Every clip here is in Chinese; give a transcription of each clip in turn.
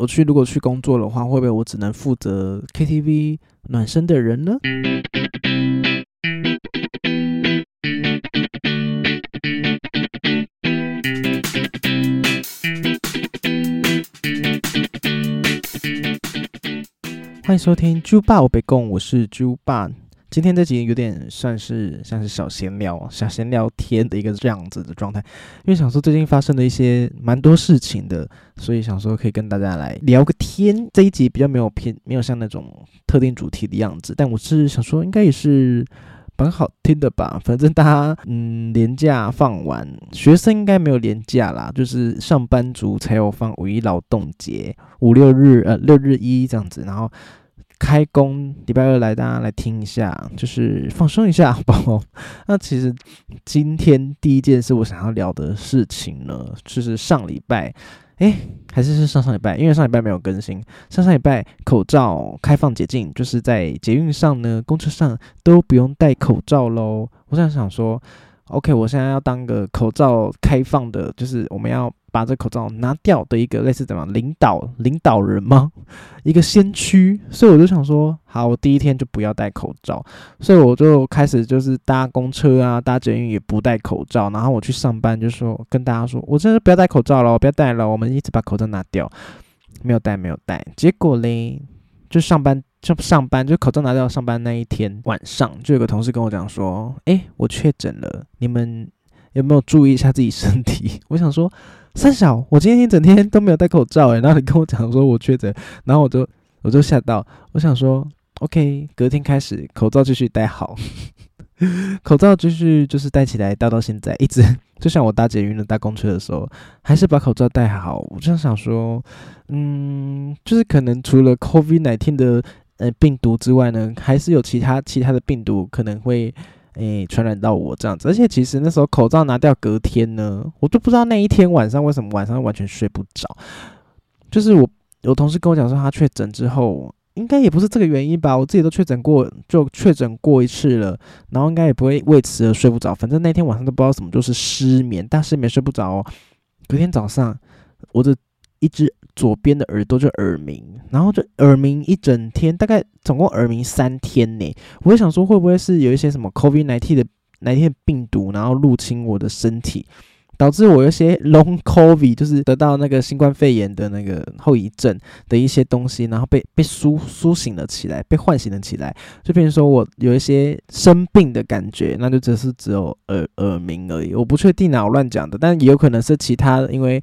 我去如果去工作的话，会不会我只能负责 KTV 暖身的人呢？欢迎收听猪爸我被供，我是猪爸。今天这集有点算是像是小闲聊、小闲聊天的一个这样子的状态，因为想说最近发生了一些蛮多事情的，所以想说可以跟大家来聊个天。这一集比较没有偏，没有像那种特定主题的样子，但我是想说应该也是蛮好听的吧。反正大家嗯，年假放完，学生应该没有年假啦，就是上班族才有放五一劳动节，五六日呃六日一这样子，然后。开工礼拜二来，大家来听一下，就是放松一下，好不好？那其实今天第一件事我想要聊的事情呢，就是上礼拜，哎，还是是上上礼拜，因为上礼拜没有更新。上上礼拜口罩开放解禁，就是在捷运上呢、公车上都不用戴口罩喽。我想想说，OK，我现在要当个口罩开放的，就是我们要。把这口罩拿掉的一个类似怎么领导领导人吗？一个先驱，所以我就想说，好，我第一天就不要戴口罩，所以我就开始就是搭公车啊，搭捷运也不戴口罩，然后我去上班就说跟大家说，我真的不要戴口罩了，我不要戴了，我们一直把口罩拿掉，没有戴没有戴，结果嘞，就上班就上班就口罩拿掉，上班那一天晚上就有个同事跟我讲说，哎，我确诊了，你们有没有注意一下自己身体？我想说。三小，我今天一整天都没有戴口罩诶，然后你跟我讲说我确诊，然后我就我就吓到，我想说，OK，隔天开始口罩继续戴好，口罩继续就是戴起来，戴到现在一直，就像我搭捷运的搭公车的时候，还是把口罩戴好。我就想说，嗯，就是可能除了 COVID nineteen 的呃病毒之外呢，还是有其他其他的病毒可能会。诶，传染到我这样子，而且其实那时候口罩拿掉，隔天呢，我都不知道那一天晚上为什么晚上完全睡不着。就是我有同事跟我讲说，他确诊之后，应该也不是这个原因吧？我自己都确诊过，就确诊过一次了，然后应该也不会为此而睡不着。反正那天晚上都不知道什么，就是失眠，但失眠睡不着。隔天早上，我的一只。左边的耳朵就耳鸣，然后就耳鸣一整天，大概总共耳鸣三天呢。我就想说，会不会是有一些什么 COVID nineteen 的 nineteen 病毒，然后入侵我的身体，导致我有些 long COVID，就是得到那个新冠肺炎的那个后遗症的一些东西，然后被被苏苏醒了起来，被唤醒了起来，就变成说我有一些生病的感觉，那就只是只有耳耳鸣而已。我不确定啊，我乱讲的，但也有可能是其他，因为。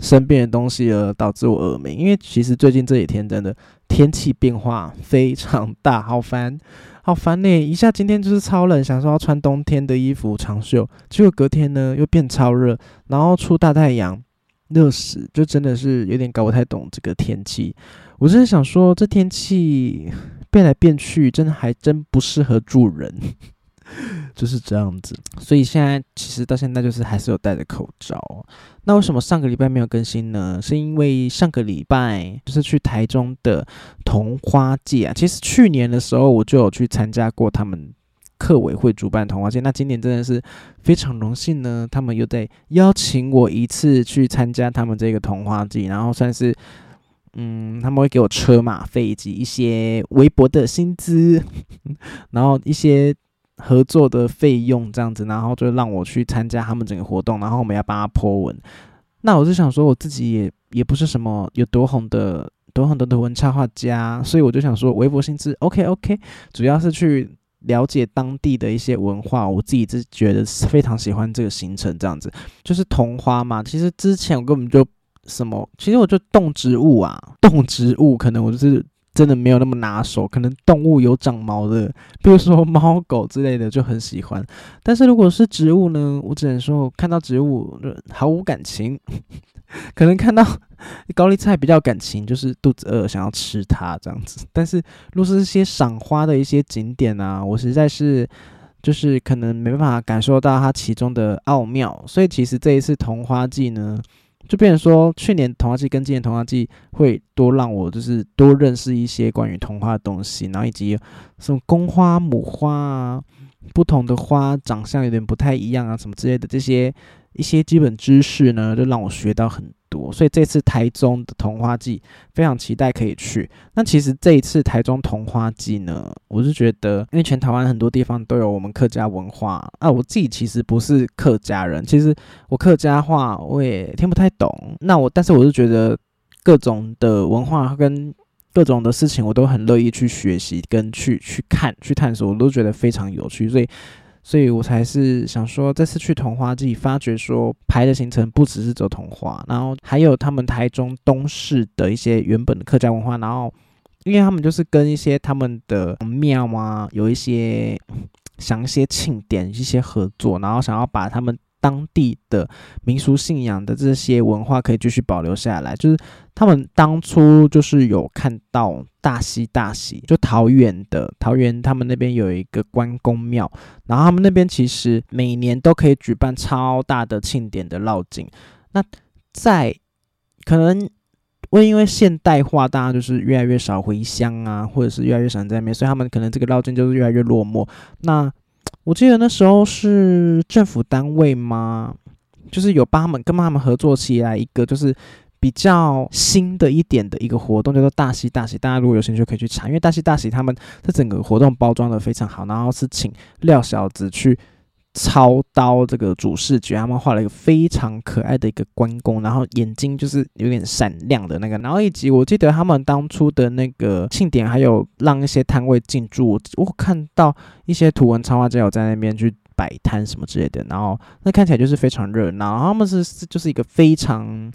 生病的东西而导致我耳鸣，因为其实最近这几天真的天气变化非常大，好烦，好烦呢！一下今天就是超冷，想说要穿冬天的衣服长袖，结果隔天呢又变超热，然后出大太阳，热死，就真的是有点搞不太懂这个天气。我真的想说，这天气变来变去，真的还真不适合住人。就是这样子，所以现在其实到现在就是还是有戴着口罩。那为什么上个礼拜没有更新呢？是因为上个礼拜就是去台中的桐花季啊。其实去年的时候我就有去参加过他们客委会主办桐花季。那今年真的是非常荣幸呢，他们又在邀请我一次去参加他们这个桐花季，然后算是嗯，他们会给我车马费以及一些微薄的薪资，然后一些。合作的费用这样子，然后就让我去参加他们整个活动，然后我们要帮他 po 文。那我就想说，我自己也也不是什么有多红的、多红的文插画家，所以我就想说，微博薪资 OK OK，主要是去了解当地的一些文化。我自己是觉得非常喜欢这个行程，这样子就是桐花嘛。其实之前我根本就什么，其实我就动植物啊，动植物可能我就是。真的没有那么拿手，可能动物有长毛的，比如说猫狗之类的就很喜欢。但是如果是植物呢，我只能说看到植物毫无感情。可能看到 高丽菜比较感情，就是肚子饿想要吃它这样子。但是如果是一些赏花的一些景点啊，我实在是就是可能没办法感受到它其中的奥妙。所以其实这一次桐花季呢。就变成说，去年童话季跟今年童话季会多让我就是多认识一些关于童话的东西，然后以及什么公花母花啊，不同的花长相有点不太一样啊，什么之类的这些一些基本知识呢，就让我学到很所以这次台中的童花季非常期待可以去。那其实这一次台中童花季呢，我是觉得，因为全台湾很多地方都有我们客家文化啊，我自己其实不是客家人，其实我客家话我也听不太懂。那我但是我是觉得各种的文化跟各种的事情，我都很乐意去学习跟去去看去探索，我都觉得非常有趣，所以。所以我才是想说，这次去桐花季，发觉说排的行程不只是走桐花，然后还有他们台中东市的一些原本的客家文化，然后因为他们就是跟一些他们的庙啊，有一些想一些庆典一些合作，然后想要把他们。当地的民俗信仰的这些文化可以继续保留下来，就是他们当初就是有看到大溪大溪，就桃园的桃园，他们那边有一个关公庙，然后他们那边其实每年都可以举办超大的庆典的绕境。那在可能会因为现代化，大家就是越来越少回乡啊，或者是越来越少在那边，所以他们可能这个绕境就是越来越落寞。那我记得那时候是政府单位吗？就是有帮他们跟他们合作起来一个，就是比较新的一点的一个活动，叫做大喜大喜。大家如果有兴趣可以去查，因为大喜大喜他们这整个活动包装的非常好，然后是请廖小子去。操刀这个主视觉，他们画了一个非常可爱的一个关公，然后眼睛就是有点闪亮的那个。然后以及我记得他们当初的那个庆典，还有让一些摊位进驻，我看到一些图文插画家有在那边去摆摊什么之类的。然后那看起来就是非常热闹。他们是就是一个非常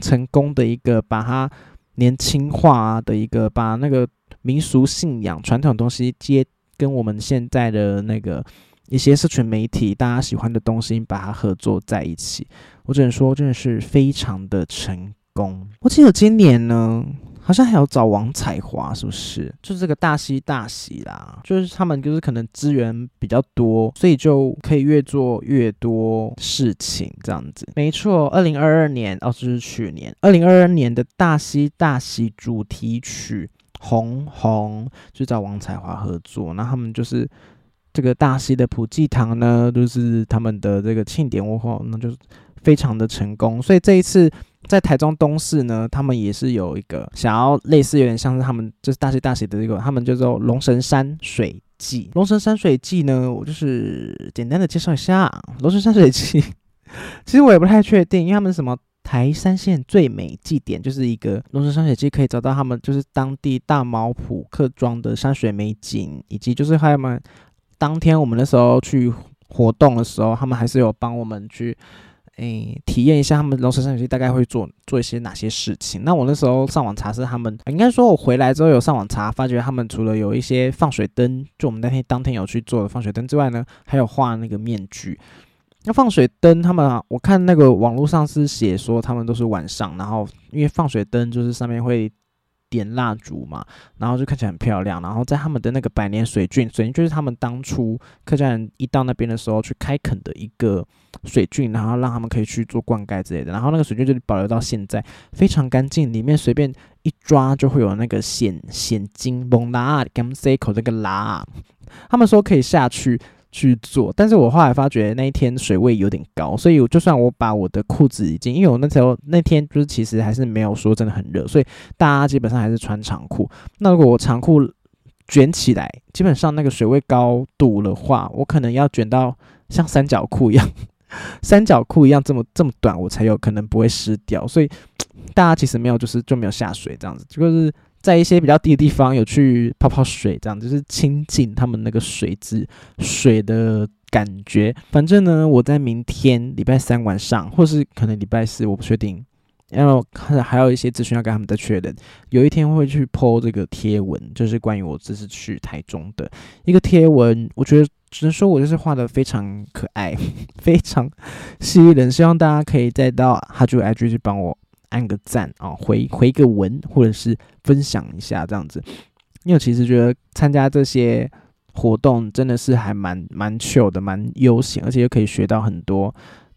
成功的一个把它年轻化的一个，把那个民俗信仰传统东西接跟我们现在的那个。一些社群媒体大家喜欢的东西，把它合作在一起，我只能说真的是非常的成功。我记得今年呢，好像还有找王彩华，是不是？就是这个大喜大喜啦，就是他们就是可能资源比较多，所以就可以越做越多事情这样子。没错，二零二二年哦，这是去年二零二二年的大喜大喜主题曲《红红》，就找王彩华合作，那他们就是。这个大溪的普济堂呢，就是他们的这个庆典过后，那就非常的成功。所以这一次在台中东市呢，他们也是有一个想要类似，有点像是他们就是大溪大溪的这个，他们叫做龙神山水记。龙神山水记呢，我就是简单的介绍一下龙神山水记。其实我也不太确定，因为他们什么台山县最美祭典，就是一个龙神山水记，可以找到他们就是当地大毛埔客庄的山水美景，以及就是还有们。当天我们那时候去活动的时候，他们还是有帮我们去诶体验一下他们龙神山水记大概会做做一些哪些事情。那我那时候上网查是他们，应该说我回来之后有上网查，发觉他们除了有一些放水灯，就我们那天当天有去做的放水灯之外呢，还有画那个面具。那放水灯，他们我看那个网络上是写说他们都是晚上，然后因为放水灯就是上面会。点蜡烛嘛，然后就看起来很漂亮。然后在他们的那个百年水郡，水郡就是他们当初客家人一到那边的时候去开垦的一个水郡，然后让他们可以去做灌溉之类的。然后那个水郡就保留到现在，非常干净，里面随便一抓就会有那个显显金蒙拉 gam c 口这个拉，他们说可以下去。去做，但是我后来发觉那一天水位有点高，所以就算我把我的裤子已经，因为我那时候那天就是其实还是没有说真的很热，所以大家基本上还是穿长裤。那如果我长裤卷起来，基本上那个水位高度的话，我可能要卷到像三角裤一样，三角裤一样这么这么短，我才有可能不会湿掉。所以 大家其实没有就是就没有下水这样子，就是。在一些比较低的地方有去泡泡水，这样就是亲近他们那个水质水的感觉。反正呢，我在明天礼拜三晚上，或是可能礼拜四，我不确定，因为还还有一些资讯要跟他们再确认。有一天会去 po 这个贴文，就是关于我这次去台中的一个贴文。我觉得只能说我就是画的非常可爱，非常吸引人。希望大家可以再到哈猪 IG 去帮我。按个赞啊，回回个文，或者是分享一下这样子。因为我其实觉得参加这些活动真的是还蛮蛮 chill 的，蛮悠闲，而且又可以学到很多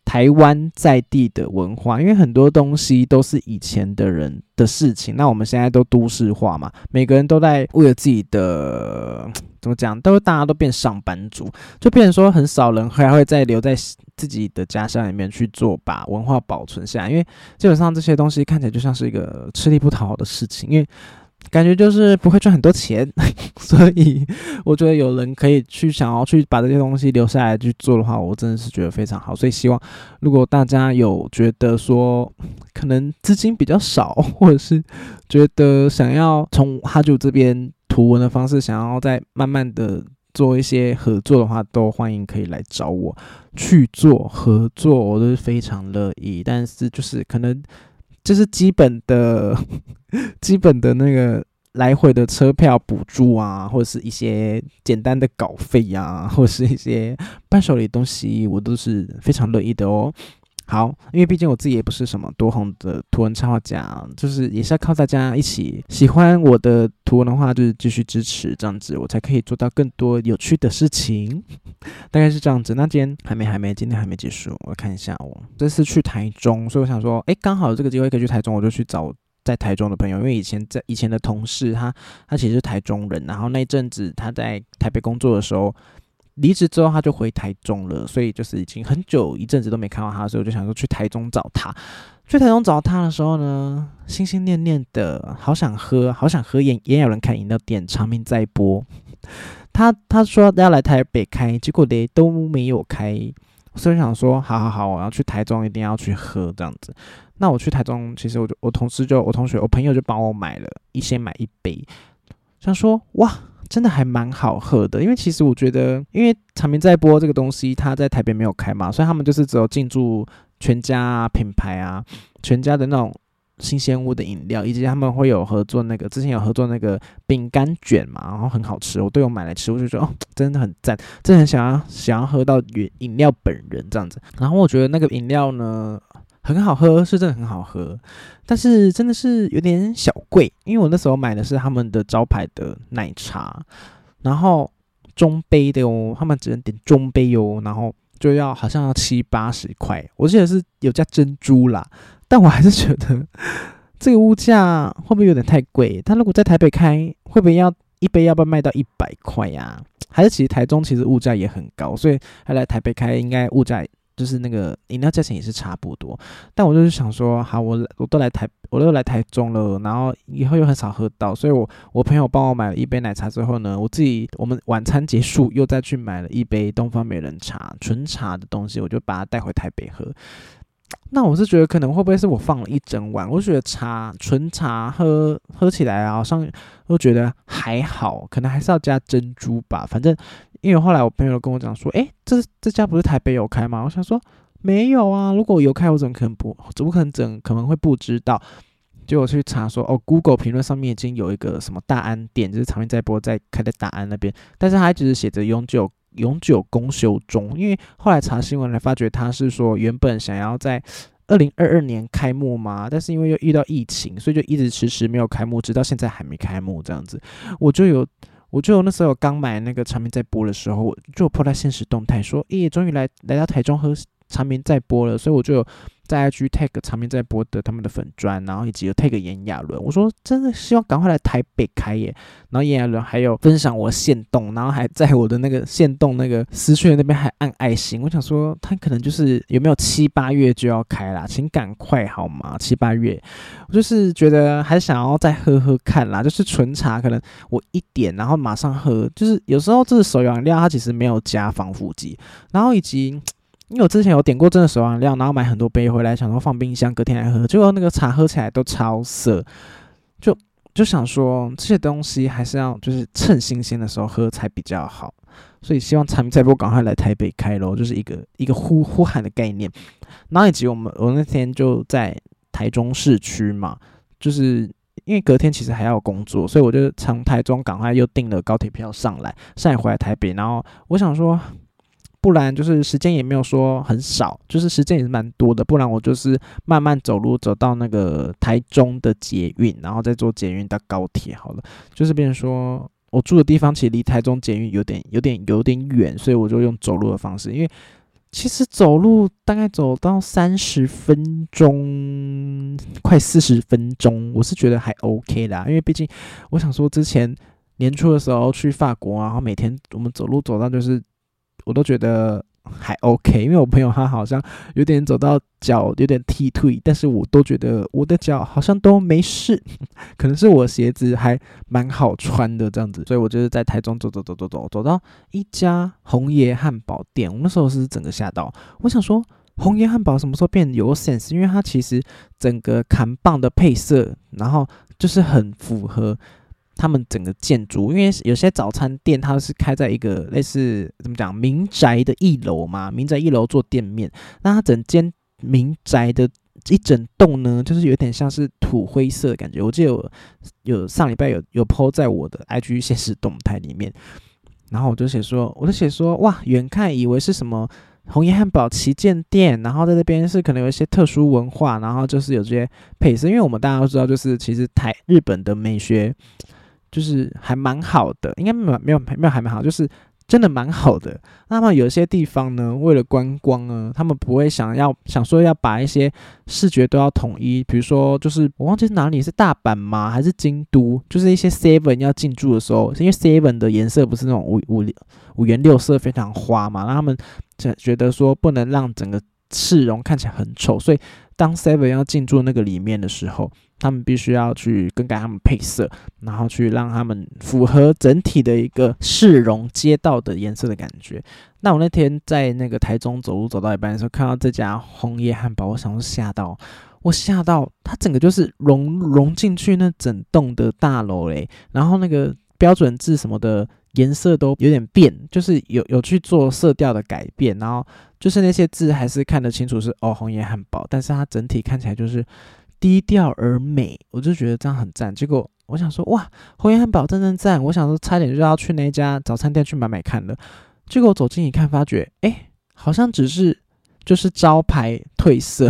台湾在地的文化，因为很多东西都是以前的人的事情，那我们现在都都市化嘛，每个人都在为了自己的 怎么讲，都大家都变上班族，就变成说很少人还会再留在自己的家乡里面去做把文化保存下来，因为基本上这些东西看起来就像是一个吃力不讨好的事情，因为。感觉就是不会赚很多钱，所以我觉得有人可以去想要去把这些东西留下来去做的话，我真的是觉得非常好。所以希望如果大家有觉得说可能资金比较少，或者是觉得想要从哈九这边图文的方式想要再慢慢的做一些合作的话，都欢迎可以来找我去做合作，我都是非常乐意。但是就是可能。就是基本的、基本的那个来回的车票补助啊，或者是一些简单的稿费呀，或者是一些伴手礼东西，我都是非常乐意的哦。好，因为毕竟我自己也不是什么多红的图文插画家，就是也是要靠大家一起喜欢我的图文的话，就是继续支持这样子，我才可以做到更多有趣的事情。大概是这样子。那今天还没还没，今天还没结束，我看一下哦。这次去台中，所以我想说，哎，刚好有这个机会可以去台中，我就去找在台中的朋友，因为以前在以前的同事，他他其实是台中人，然后那阵子他在台北工作的时候。离职之后，他就回台中了，所以就是已经很久一阵子都没看到他，所以我就想说去台中找他。去台中找他的时候呢，心心念念的，好想喝，好想喝也也有人开饮料店，长明在播。他他说要来台北开，结果连都没有开，所以想说，好好好，我要去台中，一定要去喝这样子。那我去台中，其实我就我同事就我同学我朋友就帮我买了一先买一杯，想说哇。真的还蛮好喝的，因为其实我觉得，因为长明在播这个东西，他在台北没有开嘛，所以他们就是只有进驻全家品牌啊，全家的那种新鲜屋的饮料，以及他们会有合作那个之前有合作那个饼干卷嘛，然后很好吃，我都有买来吃，我就觉得哦，真的很赞，真的很想要想要喝到饮饮料本人这样子，然后我觉得那个饮料呢。很好喝，是真的很好喝，但是真的是有点小贵，因为我那时候买的是他们的招牌的奶茶，然后中杯的哦，他们只能点中杯哦，然后就要好像要七八十块，我记得是有加珍珠啦，但我还是觉得这个物价会不会有点太贵？他如果在台北开，会不会要一杯要不要卖到一百块呀？还是其实台中其实物价也很高，所以他来台北开应该物价。就是那个饮料价钱也是差不多，但我就是想说，好，我我都来台，我都来台中了，然后以后又很少喝到，所以我我朋友帮我买了一杯奶茶之后呢，我自己我们晚餐结束又再去买了一杯东方美人茶纯茶的东西，我就把它带回台北喝。那我是觉得可能会不会是我放了一整晚？我觉得茶纯茶喝喝起来好像都觉得还好，可能还是要加珍珠吧，反正。因为后来我朋友跟我讲说，哎，这这家不是台北有开吗？我想说没有啊，如果有开，我怎么可能不？怎么可能整可能会不知道？结果去查说，哦，Google 评论上面已经有一个什么大安店，就是长面在播在开在大安那边，但是它只是写着永久永久公休中。因为后来查新闻来发觉，他是说原本想要在二零二二年开幕嘛，但是因为又遇到疫情，所以就一直迟迟没有开幕，直到现在还没开幕这样子。我就有。我就有那时候刚买那个产品在播的时候，我就破在现实动态说，咦，终于来来到台中喝长明在播了，所以我就。在 IG tag 场面在播的他们的粉砖，然后以及有 tag 炎亚纶，我说真的希望赶快来台北开耶。然后炎亚纶还有分享我线动，然后还在我的那个线动那个私讯那边还按爱心。我想说他可能就是有没有七八月就要开啦，请赶快好吗？七八月，我就是觉得还想要再喝喝看啦，就是纯茶，可能我一点然后马上喝，就是有时候这是手摇饮料，它其实没有加防腐剂，然后以及。因为我之前有点过真的手养料，然后买很多杯回来，想说放冰箱隔天来喝，结果那个茶喝起来都超涩，就就想说这些东西还是要就是趁新鲜的时候喝才比较好，所以希望产品再不赶快来台北开喽，就是一个一个呼呼喊的概念。然后以及我们我那天就在台中市区嘛，就是因为隔天其实还要工作，所以我就从台中赶快又订了高铁票上来，上来回来台北，然后我想说。不然就是时间也没有说很少，就是时间也是蛮多的。不然我就是慢慢走路走到那个台中的捷运，然后再坐捷运到高铁好了。就是变成说我住的地方其实离台中捷运有点、有点、有点远，所以我就用走路的方式。因为其实走路大概走到三十分钟，快四十分钟，我是觉得还 OK 啦。因为毕竟我想说，之前年初的时候去法国，然后每天我们走路走到就是，我都觉得。还 OK，因为我朋友他好像有点走到脚有点踢退，但是我都觉得我的脚好像都没事，可能是我鞋子还蛮好穿的这样子，所以我就是在台中走走走走走，走到一家红爷汉堡店，我那时候是整个吓到，我想说红爷汉堡什么时候变有 sense？因为它其实整个扛棒的配色，然后就是很符合。他们整个建筑，因为有些早餐店它是开在一个类似怎么讲民宅的一楼嘛，民宅一楼做店面，那它整间民宅的一整栋呢，就是有点像是土灰色的感觉。我记得有有上礼拜有有 PO 在我的 IG 现实动态里面，然后我就写说，我就写说，哇，远看以为是什么红叶汉堡旗舰店，然后在这边是可能有一些特殊文化，然后就是有这些配色，因为我们大家都知道，就是其实台日本的美学。就是还蛮好的，应该没有没有没有还蛮好，就是真的蛮好的。那么有些地方呢，为了观光呢，他们不会想要想说要把一些视觉都要统一，比如说就是我忘记是哪里是大阪吗？还是京都？就是一些 seven 要进驻的时候，因为 seven 的颜色不是那种五五五颜六色非常花嘛，那他们觉觉得说不能让整个市容看起来很丑，所以当 seven 要进驻那个里面的时候。他们必须要去更改他们配色，然后去让他们符合整体的一个市容街道的颜色的感觉。那我那天在那个台中走路走到一半的时候，看到这家红叶汉堡，我想说吓到我吓到，它整个就是融融进去那整栋的大楼嘞，然后那个标准字什么的颜色都有点变，就是有有去做色调的改变，然后就是那些字还是看得清楚是哦红颜汉堡，但是它整体看起来就是。低调而美，我就觉得这样很赞。结果我想说，哇，红颜汉堡真真赞！我想说，差点就要去那家早餐店去买买看了。结果走近一看，发觉，哎，好像只是就是招牌褪色，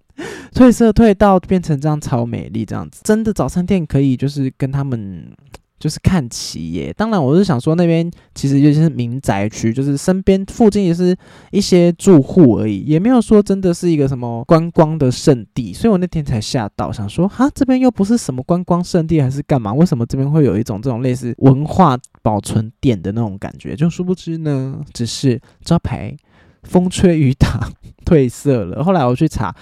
褪色褪到变成这样超美丽这样子。真的早餐店可以就是跟他们。就是看齐耶，当然我是想说那边其实就是民宅区，就是身边附近也是一些住户而已，也没有说真的是一个什么观光的圣地，所以我那天才吓到，想说哈这边又不是什么观光圣地还是干嘛？为什么这边会有一种这种类似文化保存店的那种感觉？就殊不知呢，只是招牌风吹雨打 褪色了。后来我去查。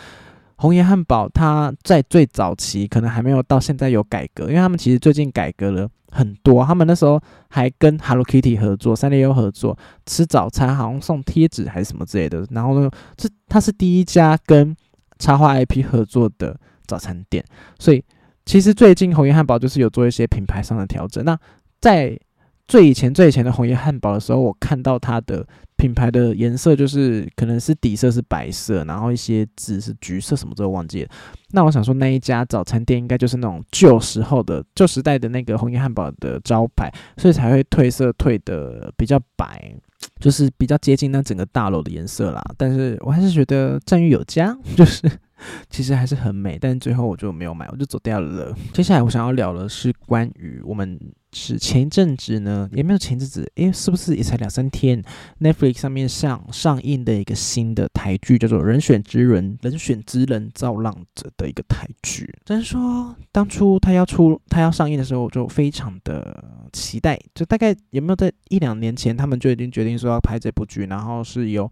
红颜汉堡，它在最早期可能还没有到现在有改革，因为他们其实最近改革了很多。他们那时候还跟 Hello Kitty 合作，三丽鸥合作，吃早餐好像送贴纸还是什么之类的。然后呢，这它是第一家跟插画 IP 合作的早餐店，所以其实最近红颜汉堡就是有做一些品牌上的调整。那在最以前、最以前的红叶汉堡的时候，我看到它的品牌的颜色就是可能是底色是白色，然后一些字是橘色，什么都忘记了。那我想说，那一家早餐店应该就是那种旧时候的、旧时代的那个红叶汉堡的招牌，所以才会褪色褪的比较白，就是比较接近那整个大楼的颜色啦。但是我还是觉得赞誉有加，就是其实还是很美。但是最后我就没有买，我就走掉了。接下来我想要聊的是关于我们。是前一阵子呢，也没有前一阵子，诶，是不是也才两三天？Netflix 上面上上映的一个新的台剧，叫做《人选之人》，人选之人造浪者的一个台剧。只能说，当初他要出，他要上映的时候，我就非常的期待。就大概有没有在一两年前，他们就已经决定说要拍这部剧，然后是由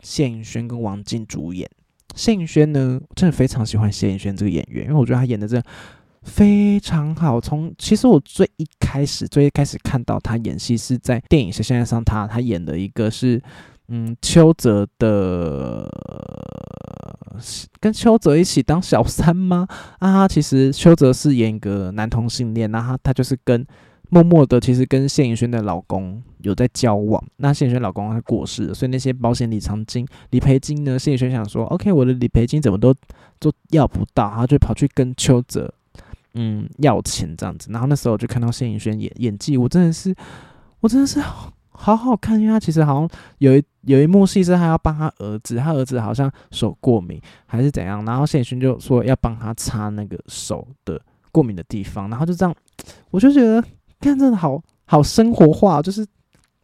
谢颖轩跟王静主演。谢颖轩呢，真的非常喜欢谢颖轩这个演员，因为我觉得他演的这。非常好。从其实我最一开始最一开始看到他演戏是在电影《谁现在上他》，他演的一个是嗯邱泽的，跟邱泽一起当小三吗？啊，其实邱泽是演一个男同性恋，那他他就是跟默默的其实跟谢颖轩的老公有在交往。那谢颖轩老公他过世了，所以那些保险理偿金、理赔金呢，谢颖轩想说，OK，我的理赔金怎么都都要不到，他就跑去跟邱泽。嗯，要钱这样子，然后那时候就看到谢颖轩演演技，我真的是，我真的是好好看，因为他其实好像有一有一幕戏是他要帮他儿子，他儿子好像手过敏还是怎样，然后谢颖轩就说要帮他擦那个手的过敏的地方，然后就这样，我就觉得看真的好好生活化，就是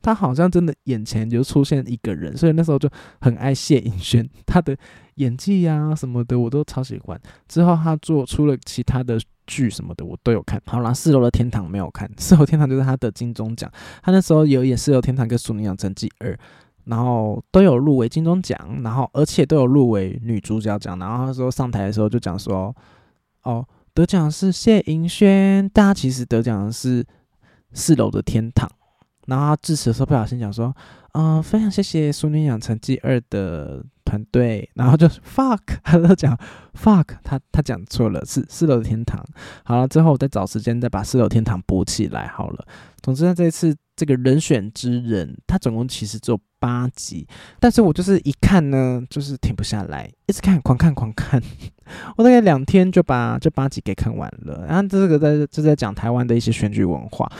他好像真的眼前就出现一个人，所以那时候就很爱谢颖轩，他的演技呀什么的我都超喜欢。之后他做出了其他的剧什么的，我都有看。好啦，四楼的天堂没有看，四楼天堂就是他的金钟奖，他那时候有演四楼天堂跟《淑女养成记二》，然后都有入围金钟奖，然后而且都有入围女主角奖。然后他说上台的时候就讲说，哦，得奖是谢盈萱，大家其实得奖的是四楼的天堂。然后他致辞的时候不小心讲说，嗯，非常谢谢《淑女养成记二》的团队，然后就是 fuck，他在讲 fuck，他他讲错了，是四楼的天堂。好了，之后我再找时间再把四楼天堂补起来好了。总之呢，这一次这个人选之人，他总共其实只有八集，但是我就是一看呢，就是停不下来，一直看，狂看，狂看，我大概两天就把这八集给看完了。然后这个在就在讲台湾的一些选举文化。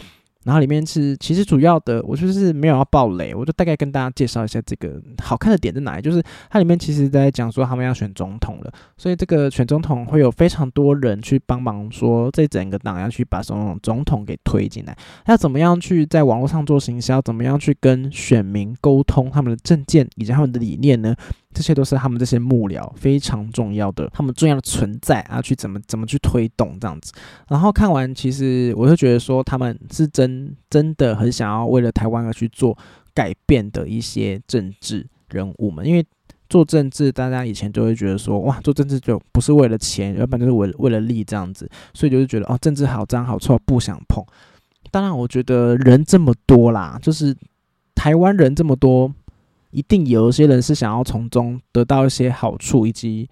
然后里面是其实主要的，我就是没有要爆雷，我就大概跟大家介绍一下这个好看的点在哪里。就是它里面其实在讲说他们要选总统了，所以这个选总统会有非常多人去帮忙，说这整个党要去把总统总统给推进来，要怎么样去在网络上做行销，怎么样去跟选民沟通他们的政见以及他们的理念呢？这些都是他们这些幕僚非常重要的，他们重要的存在啊，去怎么怎么去推动这样子。然后看完，其实我就觉得说，他们是真真的很想要为了台湾而去做改变的一些政治人物们。因为做政治，大家以前就会觉得说，哇，做政治就不是为了钱，要不然就是为为了利这样子，所以就是觉得哦，政治好脏好臭，不想碰。当然，我觉得人这么多啦，就是台湾人这么多。一定有一些人是想要从中得到一些好处，以及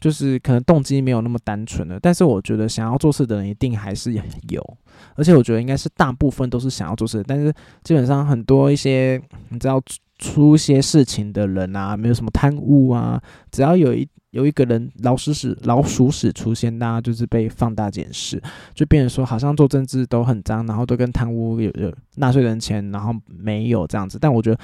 就是可能动机没有那么单纯的。但是我觉得想要做事的人一定还是有，而且我觉得应该是大部分都是想要做事。但是基本上很多一些你知道出一些事情的人啊，没有什么贪污啊，只要有一有一个人老鼠屎老鼠屎出现，大家就是被放大检视，就变成说好像做政治都很脏，然后都跟贪污有有纳税人钱，然后没有这样子。但我觉得。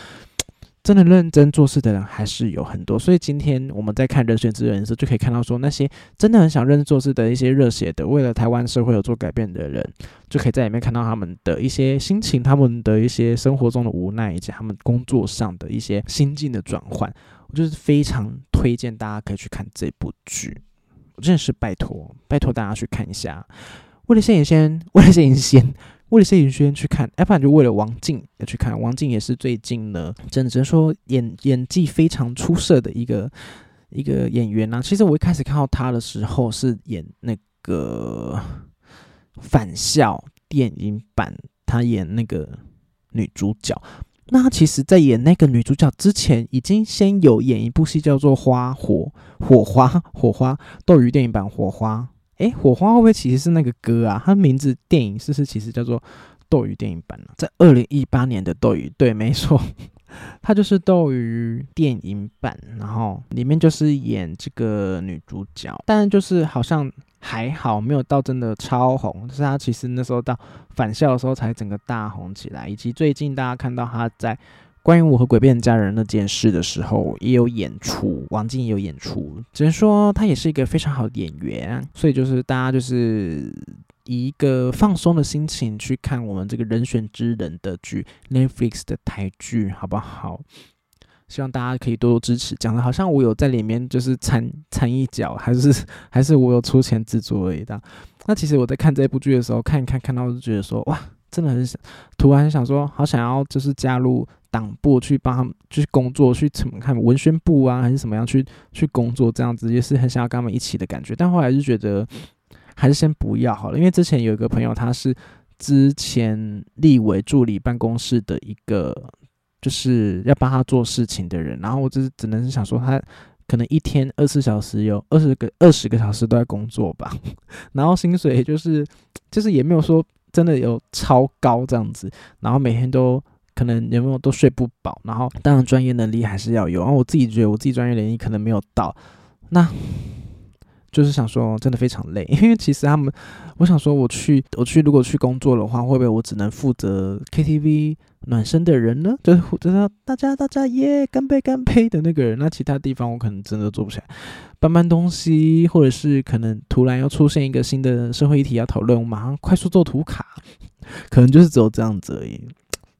真的认真做事的人还是有很多，所以今天我们在看人选之人的时候，就可以看到说那些真的很想认真做事的一些热血的，为了台湾社会有做改变的人，就可以在里面看到他们的一些心情，他们的一些生活中的无奈，以及他们工作上的一些心境的转换。我就是非常推荐大家可以去看这部剧，我真的是拜托拜托大家去看一下。为了谢颖仙，为了谢颖仙。为了谢颖轩去看，要不然就为了王静要去看。王静也是最近呢，真的只能说演演技非常出色的一个一个演员呐。其实我一开始看到他的时候是演那个《返校》电影版，他演那个女主角。那其实，在演那个女主角之前，已经先有演一部戏叫做《花火火花火花》斗鱼电影版《火花》。哎，火花会不会其实是那个歌啊？它名字电影是不是其实叫做《斗鱼》电影版呢？在二零一八年的《斗鱼》，对，没错，它就是《斗鱼》电影版，然后里面就是演这个女主角，但就是好像还好，没有到真的超红。就是她其实那时候到返校的时候才整个大红起来，以及最近大家看到她在。关于我和鬼变家人那件事的时候，也有演出，王静也有演出，只能说他也是一个非常好的演员，所以就是大家就是以一个放松的心情去看我们这个人选之人的剧，Netflix 的台剧，好不好？希望大家可以多多支持，讲的好像我有在里面就是掺掺一脚，还是 还是我有出钱制作而已的。那其实我在看这部剧的时候，看一看看到就觉得说，哇，真的很想，突然想说，好想要就是加入。党部去帮他们去工作，去怎么看文宣部啊，还是什么样去去工作，这样子也是很想要跟他们一起的感觉。但后来就觉得还是先不要好了，因为之前有一个朋友，他是之前立委助理办公室的一个，就是要帮他做事情的人。然后我只是只能是想说，他可能一天二十小时有二十个二十个小时都在工作吧，然后薪水就是就是也没有说真的有超高这样子，然后每天都。可能有没有都睡不饱，然后当然专业能力还是要有，然后我自己觉得我自己专业能力可能没有到，那 就是想说真的非常累，因为其实他们，我想说我去我去如果去工作的话，会不会我只能负责 KTV 暖身的人呢？就是就是大家大家耶干杯干杯的那个人，那其他地方我可能真的做不起来，搬搬东西，或者是可能突然要出现一个新的社会议题要讨论，我马上快速做图卡，可能就是只有这样子而已。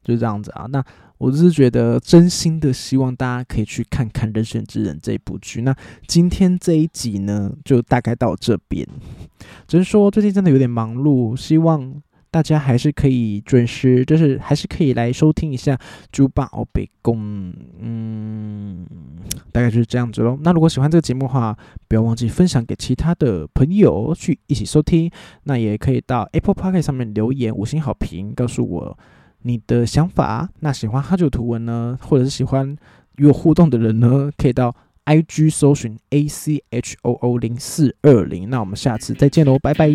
就这样子啊。那我只是觉得真心的希望大家可以去看看《人选之人》这部剧。那今天这一集呢，就大概到这边。只是说最近真的有点忙碌，希望。大家还是可以准时，就是还是可以来收听一下《猪爸奥北宫》，嗯，大概就是这样子喽。那如果喜欢这个节目的话，不要忘记分享给其他的朋友去一起收听。那也可以到 Apple Park 上面留言五星好评，告诉我你的想法。那喜欢哈九图文呢，或者是喜欢与我互动的人呢，可以到 IG 搜寻 A C H O O 零四二零。那我们下次再见喽，拜拜。